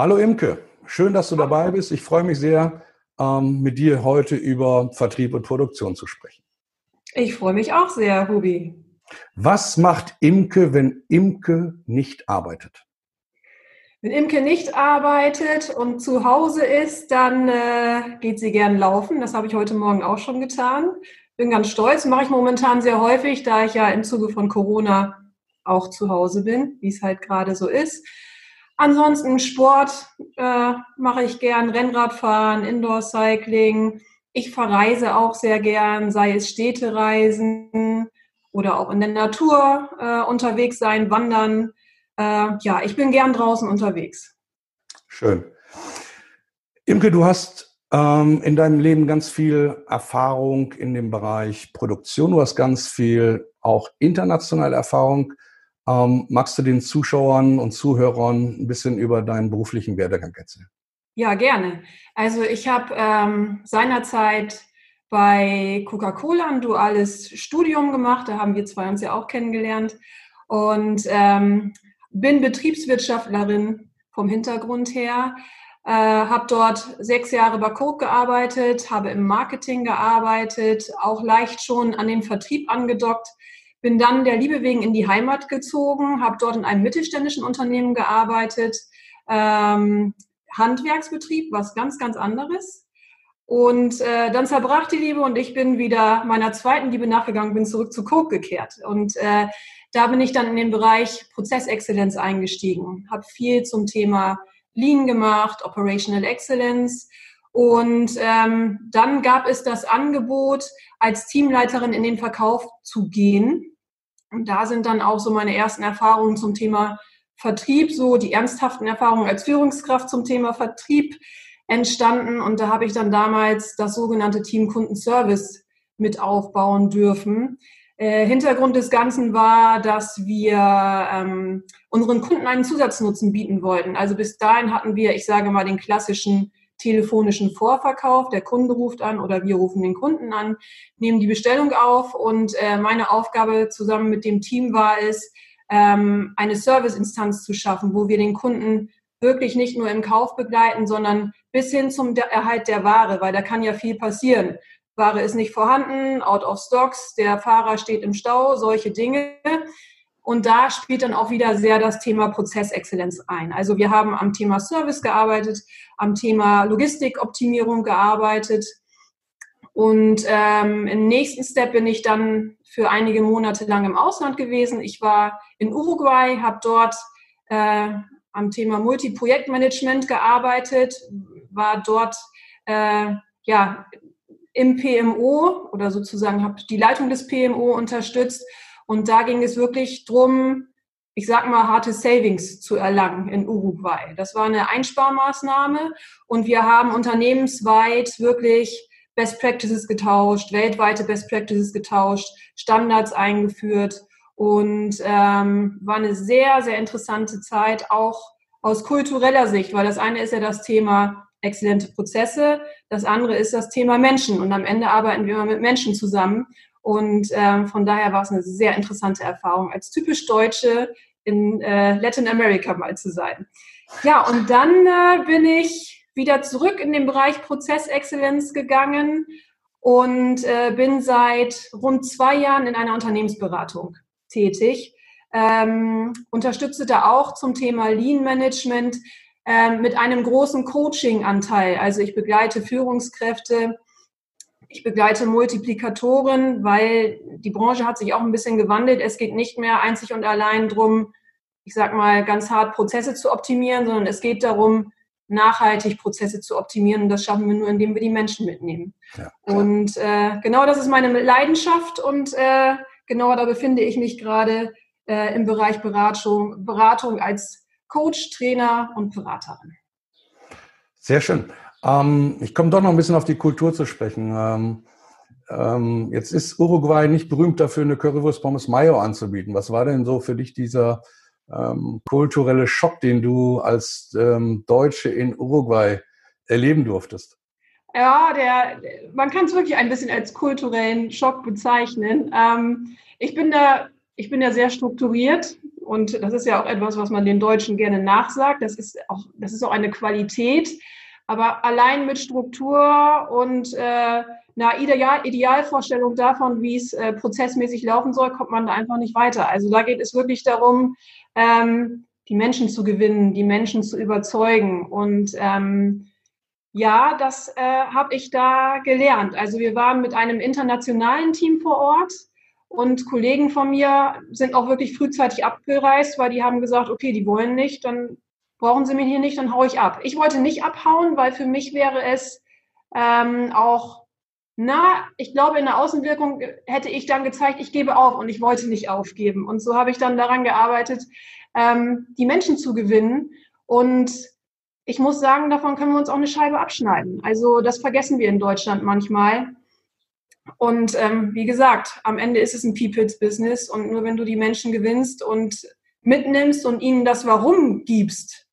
Hallo Imke, schön, dass du dabei bist. Ich freue mich sehr, ähm, mit dir heute über Vertrieb und Produktion zu sprechen. Ich freue mich auch sehr, Hubi. Was macht Imke, wenn Imke nicht arbeitet? Wenn Imke nicht arbeitet und zu Hause ist, dann äh, geht sie gern laufen. Das habe ich heute Morgen auch schon getan. Bin ganz stolz, mache ich momentan sehr häufig, da ich ja im Zuge von Corona auch zu Hause bin, wie es halt gerade so ist. Ansonsten Sport äh, mache ich gern, Rennradfahren, Indoor-Cycling. Ich verreise auch sehr gern, sei es Städtereisen oder auch in der Natur äh, unterwegs sein, wandern. Äh, ja, ich bin gern draußen unterwegs. Schön. Imke, du hast ähm, in deinem Leben ganz viel Erfahrung in dem Bereich Produktion. Du hast ganz viel auch internationale Erfahrung. Ähm, magst du den Zuschauern und Zuhörern ein bisschen über deinen beruflichen Werdegang erzählen? Ja, gerne. Also ich habe ähm, seinerzeit bei Coca-Cola ein duales Studium gemacht. Da haben wir zwei uns ja auch kennengelernt. Und ähm, bin Betriebswirtschaftlerin vom Hintergrund her. Äh, habe dort sechs Jahre bei Coke gearbeitet, habe im Marketing gearbeitet, auch leicht schon an den Vertrieb angedockt bin dann der Liebe wegen in die Heimat gezogen, habe dort in einem mittelständischen Unternehmen gearbeitet, ähm, Handwerksbetrieb, was ganz, ganz anderes. Und äh, dann zerbrach die Liebe und ich bin wieder meiner zweiten Liebe nachgegangen, bin zurück zu Coke gekehrt. Und äh, da bin ich dann in den Bereich Prozessexzellenz eingestiegen, habe viel zum Thema Lean gemacht, Operational Excellence. Und ähm, dann gab es das Angebot, als Teamleiterin in den Verkauf zu gehen. Und da sind dann auch so meine ersten Erfahrungen zum Thema Vertrieb, so die ernsthaften Erfahrungen als Führungskraft zum Thema Vertrieb entstanden. Und da habe ich dann damals das sogenannte Team Kundenservice mit aufbauen dürfen. Äh, Hintergrund des Ganzen war, dass wir ähm, unseren Kunden einen Zusatznutzen bieten wollten. Also bis dahin hatten wir, ich sage mal, den klassischen telefonischen Vorverkauf. Der Kunde ruft an oder wir rufen den Kunden an, nehmen die Bestellung auf und äh, meine Aufgabe zusammen mit dem Team war es, ähm, eine Serviceinstanz zu schaffen, wo wir den Kunden wirklich nicht nur im Kauf begleiten, sondern bis hin zum Erhalt der Ware, weil da kann ja viel passieren. Ware ist nicht vorhanden, out of stocks, der Fahrer steht im Stau, solche Dinge. Und da spielt dann auch wieder sehr das Thema Prozessexzellenz ein. Also wir haben am Thema Service gearbeitet, am Thema Logistikoptimierung gearbeitet. Und ähm, im nächsten Step bin ich dann für einige Monate lang im Ausland gewesen. Ich war in Uruguay, habe dort äh, am Thema Multiprojektmanagement gearbeitet, war dort äh, ja im PMO oder sozusagen habe die Leitung des PMO unterstützt und da ging es wirklich drum, ich sag mal, harte Savings zu erlangen in Uruguay. Das war eine Einsparmaßnahme. Und wir haben unternehmensweit wirklich Best Practices getauscht, weltweite Best Practices getauscht, Standards eingeführt. Und ähm, war eine sehr, sehr interessante Zeit, auch aus kultureller Sicht, weil das eine ist ja das Thema exzellente Prozesse, das andere ist das Thema Menschen. Und am Ende arbeiten wir immer mit Menschen zusammen und ähm, von daher war es eine sehr interessante Erfahrung, als typisch Deutsche in äh, Latin America mal zu sein. Ja, und dann äh, bin ich wieder zurück in den Bereich Prozessexzellenz gegangen und äh, bin seit rund zwei Jahren in einer Unternehmensberatung tätig. Ähm, unterstütze da auch zum Thema Lean Management ähm, mit einem großen Coaching-Anteil. Also ich begleite Führungskräfte ich begleite Multiplikatoren, weil die Branche hat sich auch ein bisschen gewandelt. Es geht nicht mehr einzig und allein darum, ich sag mal, ganz hart Prozesse zu optimieren, sondern es geht darum, nachhaltig Prozesse zu optimieren. Und das schaffen wir nur, indem wir die Menschen mitnehmen. Ja, und äh, genau das ist meine Leidenschaft und äh, genau da befinde ich mich gerade äh, im Bereich Beratung, Beratung als Coach, Trainer und Beraterin. Sehr schön. Ähm, ich komme doch noch ein bisschen auf die Kultur zu sprechen. Ähm, ähm, jetzt ist Uruguay nicht berühmt dafür, eine Currywurst Pommes Mayo anzubieten. Was war denn so für dich dieser ähm, kulturelle Schock, den du als ähm, Deutsche in Uruguay erleben durftest? Ja, der, man kann es wirklich ein bisschen als kulturellen Schock bezeichnen. Ähm, ich bin da ich bin ja sehr strukturiert und das ist ja auch etwas, was man den Deutschen gerne nachsagt. Das ist auch, das ist auch eine Qualität. Aber allein mit Struktur und äh, einer Ideal Idealvorstellung davon, wie es äh, prozessmäßig laufen soll, kommt man da einfach nicht weiter. Also da geht es wirklich darum, ähm, die Menschen zu gewinnen, die Menschen zu überzeugen. Und ähm, ja, das äh, habe ich da gelernt. Also wir waren mit einem internationalen Team vor Ort und Kollegen von mir sind auch wirklich frühzeitig abgereist, weil die haben gesagt, okay, die wollen nicht, dann brauchen sie mich hier nicht, dann haue ich ab. Ich wollte nicht abhauen, weil für mich wäre es ähm, auch, na, ich glaube, in der Außenwirkung hätte ich dann gezeigt, ich gebe auf und ich wollte nicht aufgeben. Und so habe ich dann daran gearbeitet, ähm, die Menschen zu gewinnen. Und ich muss sagen, davon können wir uns auch eine Scheibe abschneiden. Also das vergessen wir in Deutschland manchmal. Und ähm, wie gesagt, am Ende ist es ein People's Business und nur wenn du die Menschen gewinnst und mitnimmst und ihnen das Warum gibst,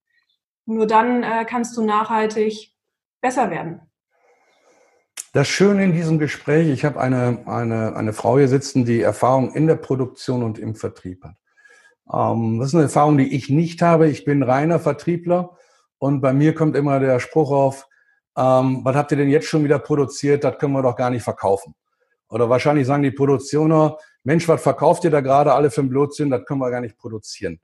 nur dann äh, kannst du nachhaltig besser werden. Das Schöne in diesem Gespräch, ich habe eine, eine, eine Frau hier sitzen, die Erfahrung in der Produktion und im Vertrieb hat. Ähm, das ist eine Erfahrung, die ich nicht habe. Ich bin reiner Vertriebler und bei mir kommt immer der Spruch auf, ähm, was habt ihr denn jetzt schon wieder produziert? Das können wir doch gar nicht verkaufen. Oder wahrscheinlich sagen die Produktioner, Mensch, was verkauft ihr da gerade alle für ein Blödsinn? Das können wir gar nicht produzieren.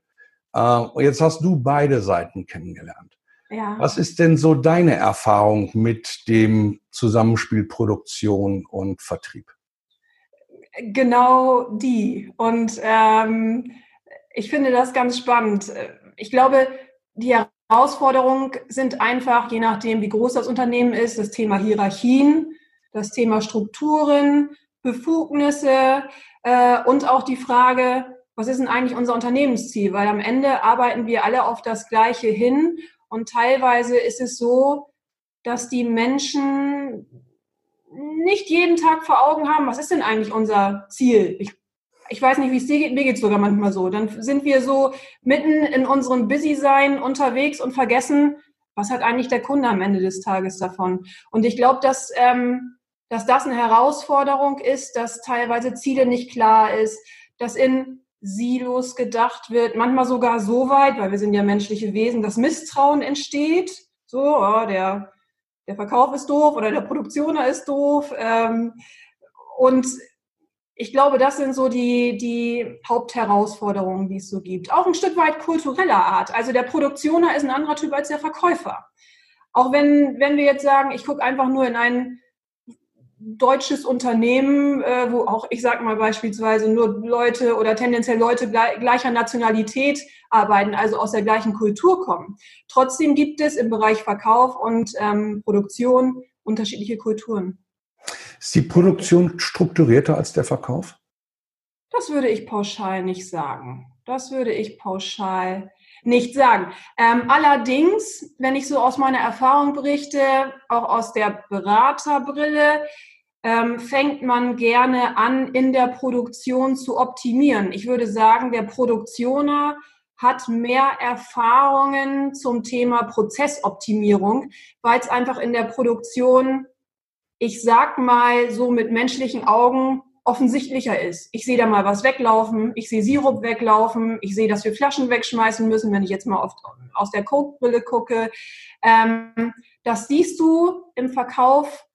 Äh, und jetzt hast du beide Seiten kennengelernt. Ja. Was ist denn so deine Erfahrung mit dem Zusammenspiel Produktion und Vertrieb? Genau die. Und ähm, ich finde das ganz spannend. Ich glaube, die Herausforderungen sind einfach, je nachdem, wie groß das Unternehmen ist, das Thema Hierarchien, das Thema Strukturen, Befugnisse äh, und auch die Frage, was ist denn eigentlich unser Unternehmensziel? Weil am Ende arbeiten wir alle auf das Gleiche hin und teilweise ist es so, dass die Menschen nicht jeden Tag vor Augen haben, was ist denn eigentlich unser Ziel? Ich ich weiß nicht, wie es dir geht, mir geht es sogar manchmal so. Dann sind wir so mitten in unserem Busy-Sein unterwegs und vergessen, was hat eigentlich der Kunde am Ende des Tages davon. Und ich glaube, dass, ähm, dass das eine Herausforderung ist, dass teilweise Ziele nicht klar ist, dass in Silos gedacht wird, manchmal sogar so weit, weil wir sind ja menschliche Wesen, dass Misstrauen entsteht. So, oh, der, der Verkauf ist doof oder der Produktioner ist doof. Ähm, und ich glaube, das sind so die, die Hauptherausforderungen, die es so gibt. Auch ein Stück weit kultureller Art. Also der Produktioner ist ein anderer Typ als der Verkäufer. Auch wenn, wenn wir jetzt sagen, ich gucke einfach nur in ein deutsches Unternehmen, äh, wo auch, ich sage mal beispielsweise, nur Leute oder tendenziell Leute gleicher Nationalität arbeiten, also aus der gleichen Kultur kommen. Trotzdem gibt es im Bereich Verkauf und ähm, Produktion unterschiedliche Kulturen. Ist die Produktion strukturierter als der Verkauf? Das würde ich pauschal nicht sagen. Das würde ich pauschal nicht sagen. Ähm, allerdings, wenn ich so aus meiner Erfahrung berichte, auch aus der Beraterbrille, ähm, fängt man gerne an, in der Produktion zu optimieren. Ich würde sagen, der Produktioner hat mehr Erfahrungen zum Thema Prozessoptimierung, weil es einfach in der Produktion ich sag mal so mit menschlichen Augen offensichtlicher ist. Ich sehe da mal was weglaufen, ich sehe Sirup weglaufen, ich sehe, dass wir Flaschen wegschmeißen müssen, wenn ich jetzt mal oft aus der Coke-Brille gucke. Ähm, das siehst du im Verkauf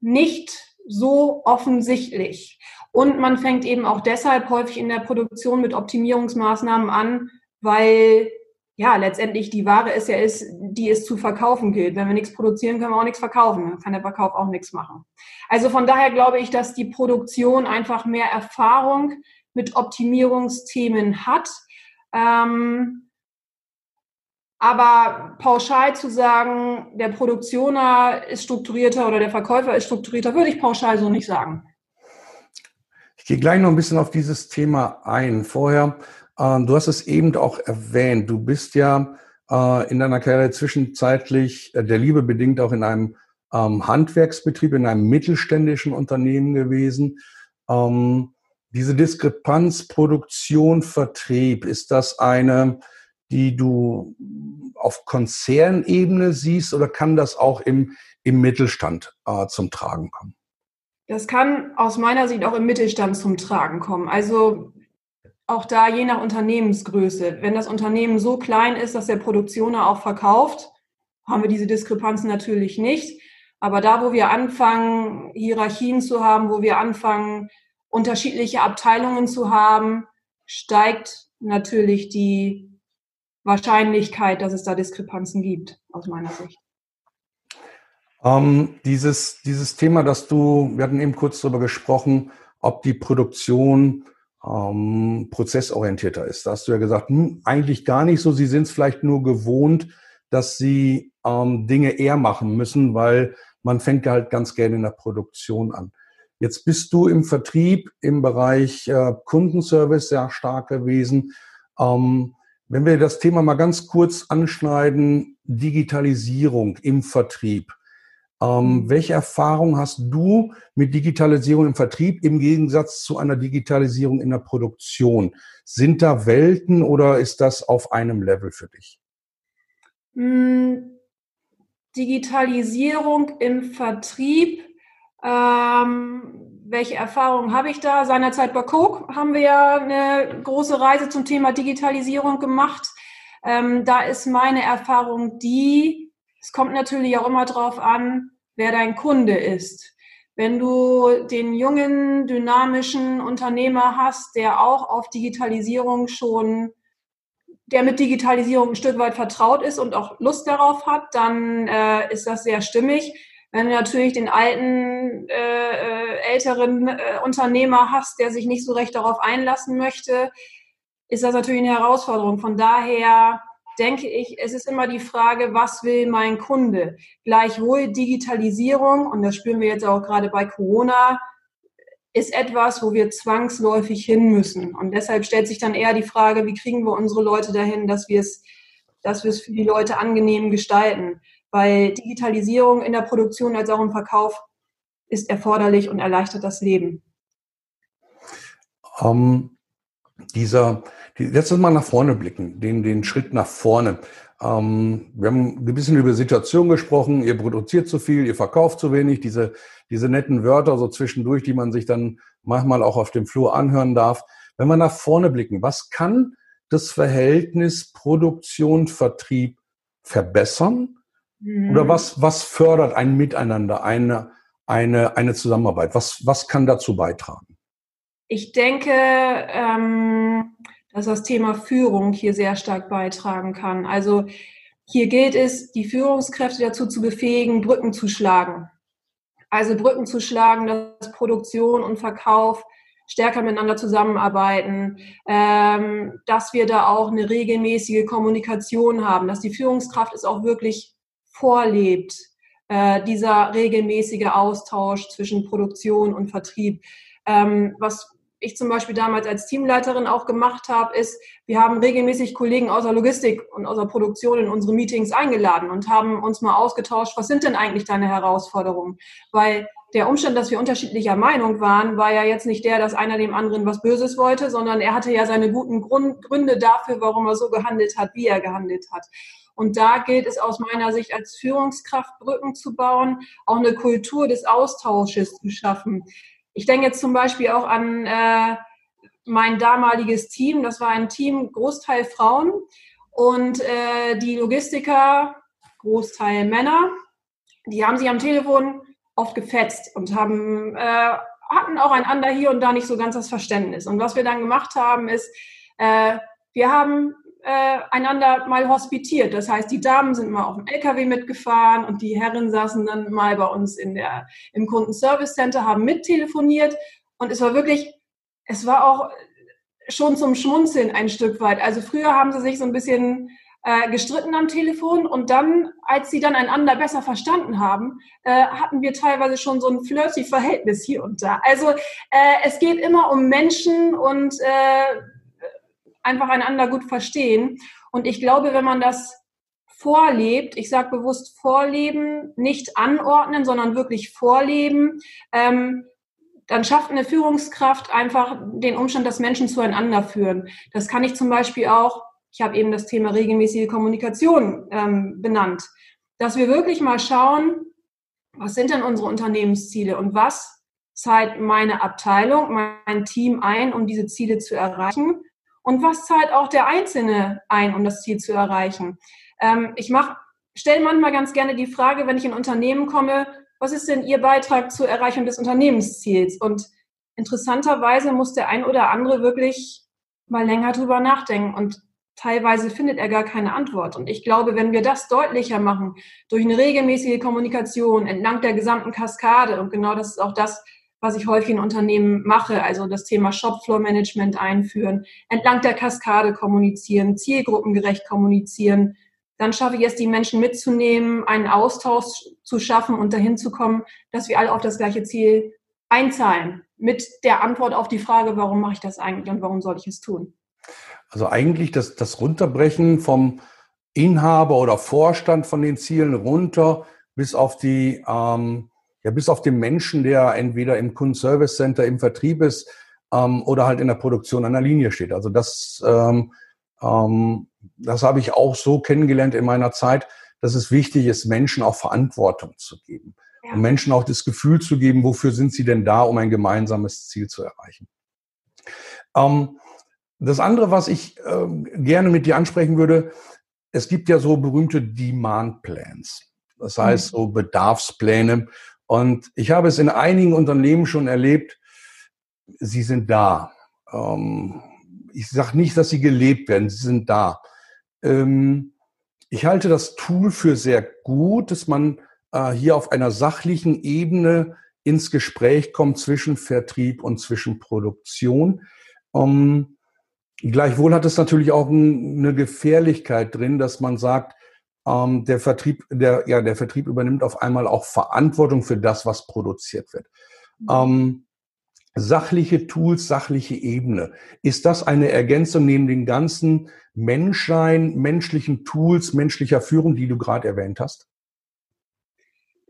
nicht so offensichtlich. Und man fängt eben auch deshalb häufig in der Produktion mit Optimierungsmaßnahmen an, weil ja, letztendlich die Ware ist ja ist, die es zu verkaufen gilt. Wenn wir nichts produzieren, können wir auch nichts verkaufen. Dann kann der Verkauf auch nichts machen. Also von daher glaube ich, dass die Produktion einfach mehr Erfahrung mit Optimierungsthemen hat. Ähm, aber pauschal zu sagen, der Produktioner ist strukturierter oder der Verkäufer ist strukturierter, würde ich pauschal so nicht sagen. Ich gehe gleich noch ein bisschen auf dieses Thema ein. Vorher ähm, du hast es eben auch erwähnt. Du bist ja äh, in deiner Karriere zwischenzeitlich äh, der Liebe bedingt auch in einem ähm, Handwerksbetrieb, in einem mittelständischen Unternehmen gewesen. Ähm, diese Diskrepanz Produktion, Vertrieb, ist das eine, die du auf Konzernebene siehst oder kann das auch im, im Mittelstand äh, zum Tragen kommen? Das kann aus meiner Sicht auch im Mittelstand zum Tragen kommen. Also auch da je nach Unternehmensgröße. Wenn das Unternehmen so klein ist, dass der Produktioner auch verkauft, haben wir diese Diskrepanzen natürlich nicht. Aber da, wo wir anfangen, Hierarchien zu haben, wo wir anfangen, unterschiedliche Abteilungen zu haben, steigt natürlich die Wahrscheinlichkeit, dass es da Diskrepanzen gibt, aus meiner Sicht. Ähm, dieses, dieses Thema, dass du, wir hatten eben kurz darüber gesprochen, ob die Produktion ähm, prozessorientierter ist. Da hast du ja gesagt, hm, eigentlich gar nicht so. Sie sind es vielleicht nur gewohnt, dass sie ähm, Dinge eher machen müssen, weil man fängt halt ganz gerne in der Produktion an. Jetzt bist du im Vertrieb im Bereich äh, Kundenservice sehr stark gewesen. Ähm, wenn wir das Thema mal ganz kurz anschneiden, Digitalisierung im Vertrieb. Ähm, mhm. welche Erfahrung hast du mit Digitalisierung im Vertrieb im Gegensatz zu einer Digitalisierung in der Produktion? Sind da Welten oder ist das auf einem Level für dich? Hm, Digitalisierung im Vertrieb. Ähm, welche Erfahrungen habe ich da? Seinerzeit bei Coke haben wir ja eine große Reise zum Thema Digitalisierung gemacht. Ähm, da ist meine Erfahrung die, es kommt natürlich auch immer darauf an, wer dein Kunde ist. Wenn du den jungen, dynamischen Unternehmer hast, der auch auf Digitalisierung schon, der mit Digitalisierung ein Stück weit vertraut ist und auch Lust darauf hat, dann äh, ist das sehr stimmig. Wenn du natürlich den alten, äh, äh, älteren äh, Unternehmer hast, der sich nicht so recht darauf einlassen möchte, ist das natürlich eine Herausforderung. Von daher denke ich, es ist immer die Frage, was will mein Kunde? Gleichwohl Digitalisierung, und das spüren wir jetzt auch gerade bei Corona, ist etwas, wo wir zwangsläufig hin müssen. Und deshalb stellt sich dann eher die Frage, wie kriegen wir unsere Leute dahin, dass wir es, dass wir es für die Leute angenehm gestalten. Weil Digitalisierung in der Produktion als auch im Verkauf ist erforderlich und erleichtert das Leben. Um, dieser, Jetzt mal nach vorne blicken, den, den Schritt nach vorne. Ähm, wir haben ein bisschen über Situation gesprochen, ihr produziert zu viel, ihr verkauft zu wenig, diese, diese netten Wörter so zwischendurch, die man sich dann manchmal auch auf dem Flur anhören darf. Wenn wir nach vorne blicken, was kann das Verhältnis Produktion, Vertrieb verbessern? Mhm. Oder was, was fördert ein Miteinander, eine, eine, eine Zusammenarbeit? Was, was kann dazu beitragen? Ich denke, ähm, dass das Thema Führung hier sehr stark beitragen kann. Also hier gilt es, die Führungskräfte dazu zu befähigen, Brücken zu schlagen. Also Brücken zu schlagen, dass Produktion und Verkauf stärker miteinander zusammenarbeiten, ähm, dass wir da auch eine regelmäßige Kommunikation haben, dass die Führungskraft es auch wirklich vorlebt, äh, dieser regelmäßige Austausch zwischen Produktion und Vertrieb. Ähm, was ich zum Beispiel damals als Teamleiterin auch gemacht habe, ist, wir haben regelmäßig Kollegen aus der Logistik und aus der Produktion in unsere Meetings eingeladen und haben uns mal ausgetauscht, was sind denn eigentlich deine Herausforderungen? Weil der Umstand, dass wir unterschiedlicher Meinung waren, war ja jetzt nicht der, dass einer dem anderen was Böses wollte, sondern er hatte ja seine guten Gründe dafür, warum er so gehandelt hat, wie er gehandelt hat. Und da gilt es aus meiner Sicht als Führungskraft Brücken zu bauen, auch eine Kultur des Austausches zu schaffen. Ich denke jetzt zum Beispiel auch an äh, mein damaliges Team. Das war ein Team, Großteil Frauen und äh, die Logistiker, Großteil Männer. Die haben sich am Telefon oft gefetzt und haben, äh, hatten auch einander hier und da nicht so ganz das Verständnis. Und was wir dann gemacht haben, ist, äh, wir haben äh, einander mal hospitiert. Das heißt, die Damen sind mal auf dem LKW mitgefahren und die Herren saßen dann mal bei uns in der, im Kundenservice Center, haben mittelefoniert und es war wirklich, es war auch schon zum Schmunzeln ein Stück weit. Also früher haben sie sich so ein bisschen äh, gestritten am Telefon und dann, als sie dann einander besser verstanden haben, äh, hatten wir teilweise schon so ein flirty Verhältnis hier und da. Also äh, es geht immer um Menschen und äh, einfach einander gut verstehen. Und ich glaube, wenn man das vorlebt, ich sage bewusst vorleben, nicht anordnen, sondern wirklich vorleben, ähm, dann schafft eine Führungskraft einfach den Umstand, dass Menschen zueinander führen. Das kann ich zum Beispiel auch, ich habe eben das Thema regelmäßige Kommunikation ähm, benannt, dass wir wirklich mal schauen, was sind denn unsere Unternehmensziele und was zahlt meine Abteilung, mein Team ein, um diese Ziele zu erreichen und was zahlt auch der Einzelne ein, um das Ziel zu erreichen. Ähm, ich stelle manchmal ganz gerne die Frage, wenn ich in Unternehmen komme, was ist denn Ihr Beitrag zur Erreichung des Unternehmensziels? Und interessanterweise muss der ein oder andere wirklich mal länger drüber nachdenken und teilweise findet er gar keine Antwort. Und ich glaube, wenn wir das deutlicher machen, durch eine regelmäßige Kommunikation entlang der gesamten Kaskade, und genau das ist auch das, was ich häufig in Unternehmen mache, also das Thema Shopfloor-Management einführen, entlang der Kaskade kommunizieren, zielgruppengerecht kommunizieren, dann schaffe ich es, die Menschen mitzunehmen, einen Austausch zu schaffen und dahin zu kommen, dass wir alle auf das gleiche Ziel einzahlen. Mit der Antwort auf die Frage, warum mache ich das eigentlich und warum soll ich es tun? Also eigentlich das, das Runterbrechen vom Inhaber oder Vorstand von den Zielen runter bis auf die, ähm, ja, bis auf den Menschen, der entweder im Kundenservice Center im Vertrieb ist ähm, oder halt in der Produktion an der Linie steht. Also das, ähm, ähm, das habe ich auch so kennengelernt in meiner Zeit, dass es wichtig ist, Menschen auch Verantwortung zu geben. Ja. Und Menschen auch das Gefühl zu geben, wofür sind sie denn da, um ein gemeinsames Ziel zu erreichen. Ähm, das andere, was ich äh, gerne mit dir ansprechen würde, es gibt ja so berühmte Demand Plans. Das heißt, mhm. so Bedarfspläne. Und ich habe es in einigen Unternehmen schon erlebt, sie sind da. Ähm, ich sage nicht, dass sie gelebt werden, sie sind da. Ähm, ich halte das Tool für sehr gut, dass man äh, hier auf einer sachlichen Ebene ins Gespräch kommt zwischen Vertrieb und zwischen Produktion. Ähm, Gleichwohl hat es natürlich auch eine Gefährlichkeit drin, dass man sagt, ähm, der Vertrieb, der, ja, der Vertrieb übernimmt auf einmal auch Verantwortung für das, was produziert wird. Mhm. Ähm, sachliche Tools, sachliche Ebene. Ist das eine Ergänzung neben den ganzen Menschsein, menschlichen Tools, menschlicher Führung, die du gerade erwähnt hast?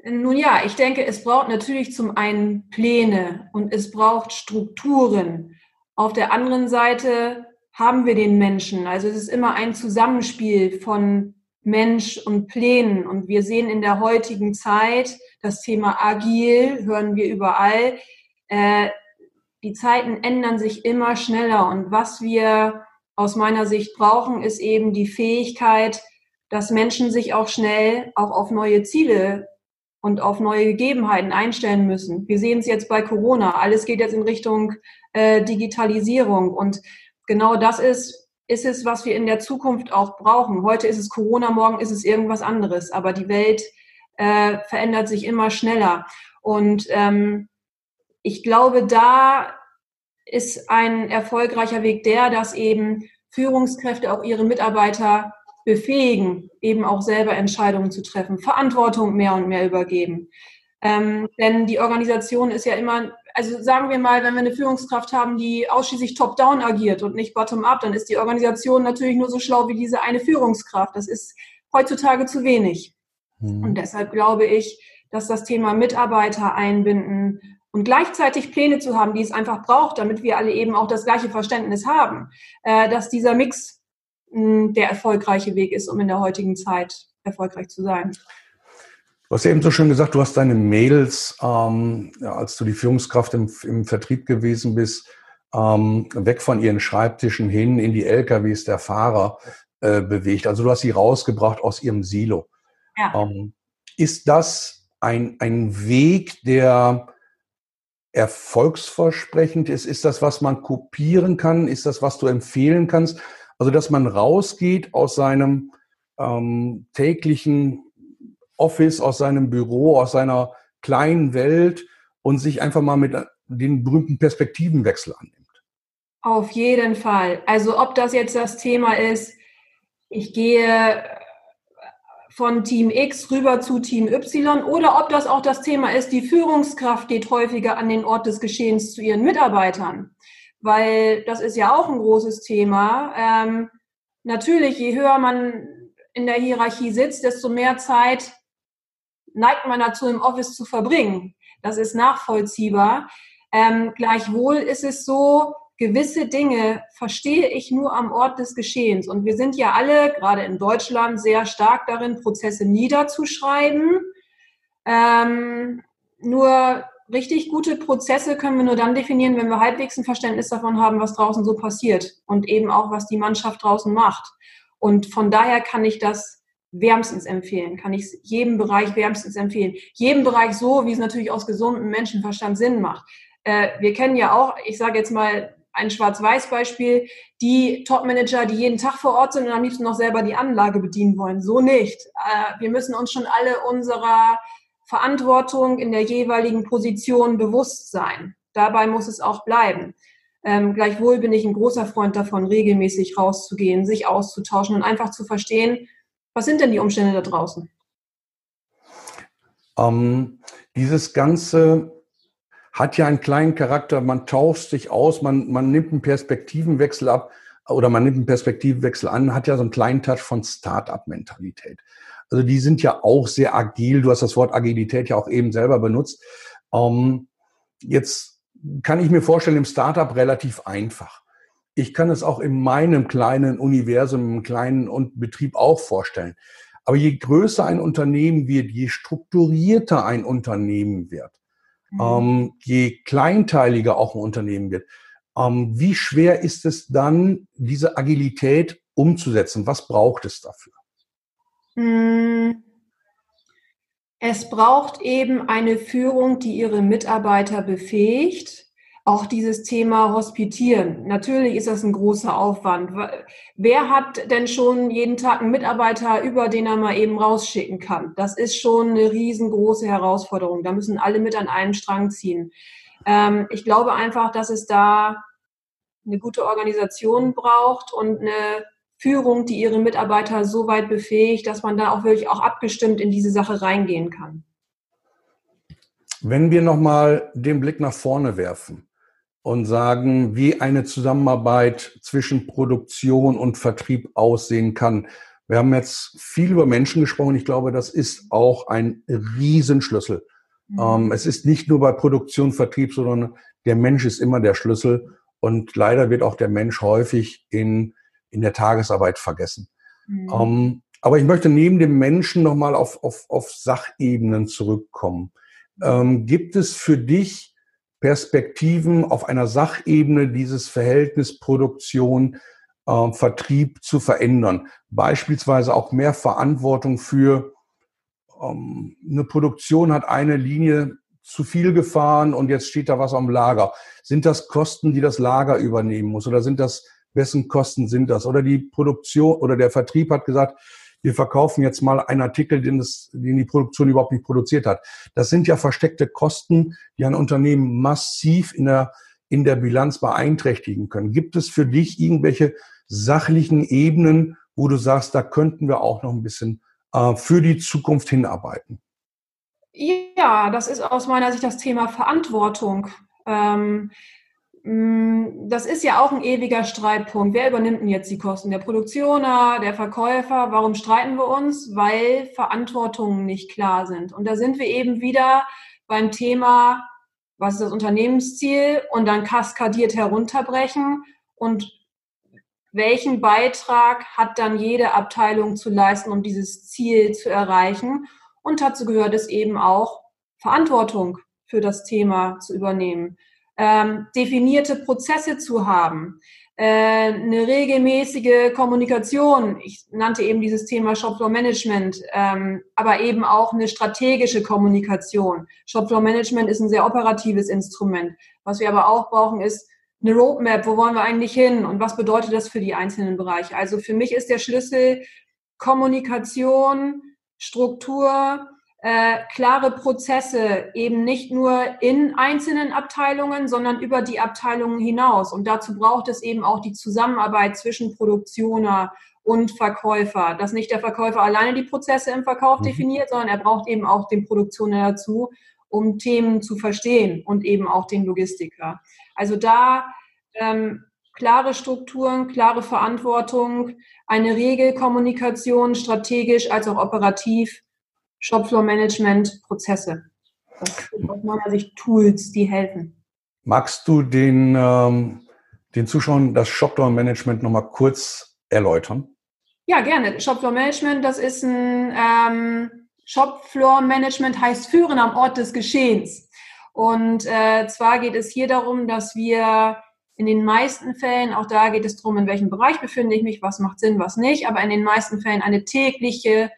Nun ja, ich denke, es braucht natürlich zum einen Pläne und es braucht Strukturen. Auf der anderen Seite haben wir den Menschen. Also es ist immer ein Zusammenspiel von Mensch und Plänen. Und wir sehen in der heutigen Zeit das Thema agil, hören wir überall. Äh, die Zeiten ändern sich immer schneller. Und was wir aus meiner Sicht brauchen, ist eben die Fähigkeit, dass Menschen sich auch schnell auch auf neue Ziele und auf neue Gegebenheiten einstellen müssen. Wir sehen es jetzt bei Corona. Alles geht jetzt in Richtung äh, Digitalisierung. Und genau das ist, ist es, was wir in der Zukunft auch brauchen. Heute ist es Corona, morgen ist es irgendwas anderes, aber die Welt äh, verändert sich immer schneller. Und ähm, ich glaube, da ist ein erfolgreicher Weg der, dass eben Führungskräfte auch ihre Mitarbeiter befähigen, eben auch selber Entscheidungen zu treffen, Verantwortung mehr und mehr übergeben. Ähm, denn die Organisation ist ja immer also sagen wir mal, wenn wir eine Führungskraft haben, die ausschließlich top-down agiert und nicht bottom-up, dann ist die Organisation natürlich nur so schlau wie diese eine Führungskraft. Das ist heutzutage zu wenig. Mhm. Und deshalb glaube ich, dass das Thema Mitarbeiter einbinden und gleichzeitig Pläne zu haben, die es einfach braucht, damit wir alle eben auch das gleiche Verständnis haben, äh, dass dieser Mix hm, der erfolgreiche Weg ist, um in der heutigen Zeit erfolgreich zu sein. Du hast ja eben so schön gesagt, du hast deine Mails, ähm, ja, als du die Führungskraft im, im Vertrieb gewesen bist, ähm, weg von ihren Schreibtischen hin in die LKWs der Fahrer äh, bewegt. Also du hast sie rausgebracht aus ihrem Silo. Ja. Ähm, ist das ein, ein Weg, der erfolgsversprechend ist? Ist das, was man kopieren kann? Ist das, was du empfehlen kannst? Also, dass man rausgeht aus seinem ähm, täglichen Office, aus seinem Büro, aus seiner kleinen Welt und sich einfach mal mit den berühmten Perspektivenwechsel annimmt. Auf jeden Fall. Also ob das jetzt das Thema ist, ich gehe von Team X rüber zu Team Y oder ob das auch das Thema ist, die Führungskraft geht häufiger an den Ort des Geschehens zu ihren Mitarbeitern. Weil das ist ja auch ein großes Thema. Ähm, natürlich, je höher man in der Hierarchie sitzt, desto mehr Zeit neigt man dazu, im Office zu verbringen. Das ist nachvollziehbar. Ähm, gleichwohl ist es so, gewisse Dinge verstehe ich nur am Ort des Geschehens. Und wir sind ja alle, gerade in Deutschland, sehr stark darin, Prozesse niederzuschreiben. Ähm, nur richtig gute Prozesse können wir nur dann definieren, wenn wir halbwegs ein Verständnis davon haben, was draußen so passiert und eben auch, was die Mannschaft draußen macht. Und von daher kann ich das wärmstens empfehlen, kann ich jedem Bereich wärmstens empfehlen. Jedem Bereich so, wie es natürlich aus gesundem Menschenverstand Sinn macht. Äh, wir kennen ja auch, ich sage jetzt mal ein Schwarz-Weiß-Beispiel, die Top-Manager, die jeden Tag vor Ort sind und am liebsten noch selber die Anlage bedienen wollen. So nicht. Äh, wir müssen uns schon alle unserer Verantwortung in der jeweiligen Position bewusst sein. Dabei muss es auch bleiben. Ähm, gleichwohl bin ich ein großer Freund davon, regelmäßig rauszugehen, sich auszutauschen und einfach zu verstehen, was sind denn die Umstände da draußen? Ähm, dieses Ganze hat ja einen kleinen Charakter, man tauscht sich aus, man, man nimmt einen Perspektivenwechsel ab oder man nimmt einen Perspektivenwechsel an, hat ja so einen kleinen Touch von Start-up-Mentalität. Also die sind ja auch sehr agil. Du hast das Wort Agilität ja auch eben selber benutzt. Ähm, jetzt kann ich mir vorstellen, im Startup relativ einfach. Ich kann es auch in meinem kleinen Universum, im kleinen Betrieb auch vorstellen. Aber je größer ein Unternehmen wird, je strukturierter ein Unternehmen wird, mhm. ähm, je kleinteiliger auch ein Unternehmen wird, ähm, wie schwer ist es dann, diese Agilität umzusetzen? Was braucht es dafür? Hm. Es braucht eben eine Führung, die ihre Mitarbeiter befähigt. Auch dieses Thema Hospitieren. Natürlich ist das ein großer Aufwand. Wer hat denn schon jeden Tag einen Mitarbeiter, über den er mal eben rausschicken kann? Das ist schon eine riesengroße Herausforderung. Da müssen alle mit an einem Strang ziehen. Ähm, ich glaube einfach, dass es da eine gute Organisation braucht und eine Führung, die ihre Mitarbeiter so weit befähigt, dass man da auch wirklich auch abgestimmt in diese Sache reingehen kann. Wenn wir nochmal den Blick nach vorne werfen und sagen, wie eine Zusammenarbeit zwischen Produktion und Vertrieb aussehen kann. Wir haben jetzt viel über Menschen gesprochen. Ich glaube, das ist auch ein Riesenschlüssel. Mhm. Ähm, es ist nicht nur bei Produktion, Vertrieb, sondern der Mensch ist immer der Schlüssel. Und leider wird auch der Mensch häufig in in der Tagesarbeit vergessen. Mhm. Ähm, aber ich möchte neben dem Menschen nochmal auf, auf, auf Sachebenen zurückkommen. Ähm, gibt es für dich Perspektiven auf einer Sachebene dieses Verhältnis Produktion, äh, Vertrieb zu verändern? Beispielsweise auch mehr Verantwortung für ähm, eine Produktion hat eine Linie zu viel gefahren und jetzt steht da was am Lager. Sind das Kosten, die das Lager übernehmen muss oder sind das wessen Kosten sind das? Oder die Produktion oder der Vertrieb hat gesagt, wir verkaufen jetzt mal einen Artikel, den, das, den die Produktion überhaupt nicht produziert hat. Das sind ja versteckte Kosten, die ein Unternehmen massiv in der, in der Bilanz beeinträchtigen können. Gibt es für dich irgendwelche sachlichen Ebenen, wo du sagst, da könnten wir auch noch ein bisschen äh, für die Zukunft hinarbeiten? Ja, das ist aus meiner Sicht das Thema Verantwortung. Ähm, das ist ja auch ein ewiger Streitpunkt. Wer übernimmt denn jetzt die Kosten? Der Produktioner, der Verkäufer? Warum streiten wir uns? Weil Verantwortungen nicht klar sind. Und da sind wir eben wieder beim Thema, was ist das Unternehmensziel? Und dann kaskadiert herunterbrechen. Und welchen Beitrag hat dann jede Abteilung zu leisten, um dieses Ziel zu erreichen? Und dazu gehört es eben auch, Verantwortung für das Thema zu übernehmen ähm, definierte Prozesse zu haben, äh, eine regelmäßige Kommunikation. Ich nannte eben dieses Thema Shopfloor Management, ähm, aber eben auch eine strategische Kommunikation. Shopfloor Management ist ein sehr operatives Instrument. Was wir aber auch brauchen, ist eine Roadmap. Wo wollen wir eigentlich hin? Und was bedeutet das für die einzelnen Bereiche? Also für mich ist der Schlüssel Kommunikation, Struktur, äh, klare Prozesse eben nicht nur in einzelnen Abteilungen, sondern über die Abteilungen hinaus. Und dazu braucht es eben auch die Zusammenarbeit zwischen Produktioner und Verkäufer, dass nicht der Verkäufer alleine die Prozesse im Verkauf mhm. definiert, sondern er braucht eben auch den Produktioner dazu, um Themen zu verstehen und eben auch den Logistiker. Also da ähm, klare Strukturen, klare Verantwortung, eine Regelkommunikation, strategisch als auch operativ Shopfloor-Management, Prozesse. Das sind aus meiner Sicht Tools, die helfen. Magst du den, ähm, den Zuschauern das Shopfloor-Management nochmal kurz erläutern? Ja, gerne. Shopfloor-Management, das ist ein ähm, Shopfloor-Management heißt Führen am Ort des Geschehens. Und äh, zwar geht es hier darum, dass wir in den meisten Fällen, auch da geht es darum, in welchem Bereich befinde ich mich, was macht Sinn, was nicht, aber in den meisten Fällen eine tägliche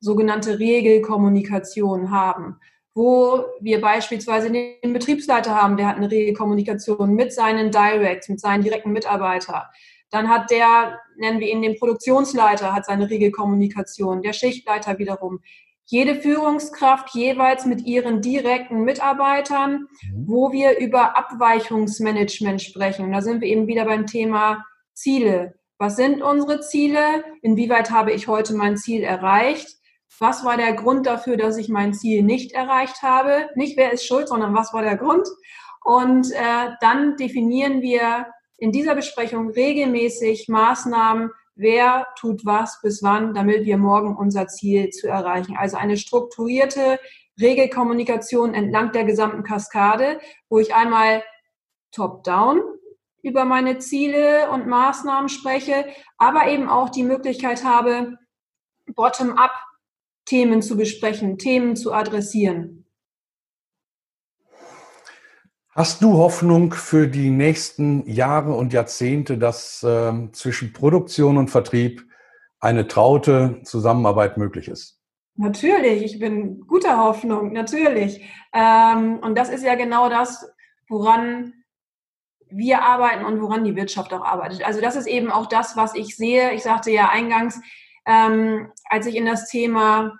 sogenannte Regelkommunikation haben, wo wir beispielsweise den Betriebsleiter haben, der hat eine Regelkommunikation mit seinen Directs, mit seinen direkten Mitarbeitern. Dann hat der, nennen wir ihn den Produktionsleiter, hat seine Regelkommunikation, der Schichtleiter wiederum jede Führungskraft jeweils mit ihren direkten Mitarbeitern, mhm. wo wir über Abweichungsmanagement sprechen. Da sind wir eben wieder beim Thema Ziele. Was sind unsere Ziele? Inwieweit habe ich heute mein Ziel erreicht? Was war der Grund dafür, dass ich mein Ziel nicht erreicht habe? Nicht wer ist schuld, sondern was war der Grund? Und äh, dann definieren wir in dieser Besprechung regelmäßig Maßnahmen, wer tut was bis wann, damit wir morgen unser Ziel zu erreichen. Also eine strukturierte Regelkommunikation entlang der gesamten Kaskade, wo ich einmal top-down über meine Ziele und Maßnahmen spreche, aber eben auch die Möglichkeit habe, bottom-up Themen zu besprechen, Themen zu adressieren. Hast du Hoffnung für die nächsten Jahre und Jahrzehnte, dass äh, zwischen Produktion und Vertrieb eine traute Zusammenarbeit möglich ist? Natürlich, ich bin guter Hoffnung, natürlich. Ähm, und das ist ja genau das, woran wir arbeiten und woran die Wirtschaft auch arbeitet. Also das ist eben auch das, was ich sehe. Ich sagte ja eingangs, ähm, als ich in das Thema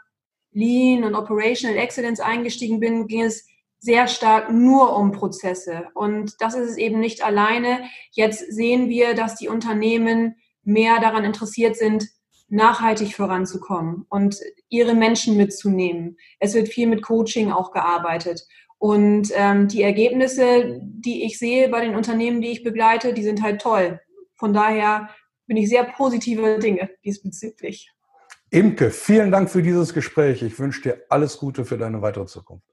Lean und Operational Excellence eingestiegen bin, ging es sehr stark nur um Prozesse. Und das ist es eben nicht alleine. Jetzt sehen wir, dass die Unternehmen mehr daran interessiert sind, nachhaltig voranzukommen und ihre Menschen mitzunehmen. Es wird viel mit Coaching auch gearbeitet. Und ähm, die Ergebnisse, die ich sehe bei den Unternehmen, die ich begleite, die sind halt toll. Von daher bin ich sehr positive Dinge diesbezüglich. Imke, vielen Dank für dieses Gespräch. Ich wünsche dir alles Gute für deine weitere Zukunft.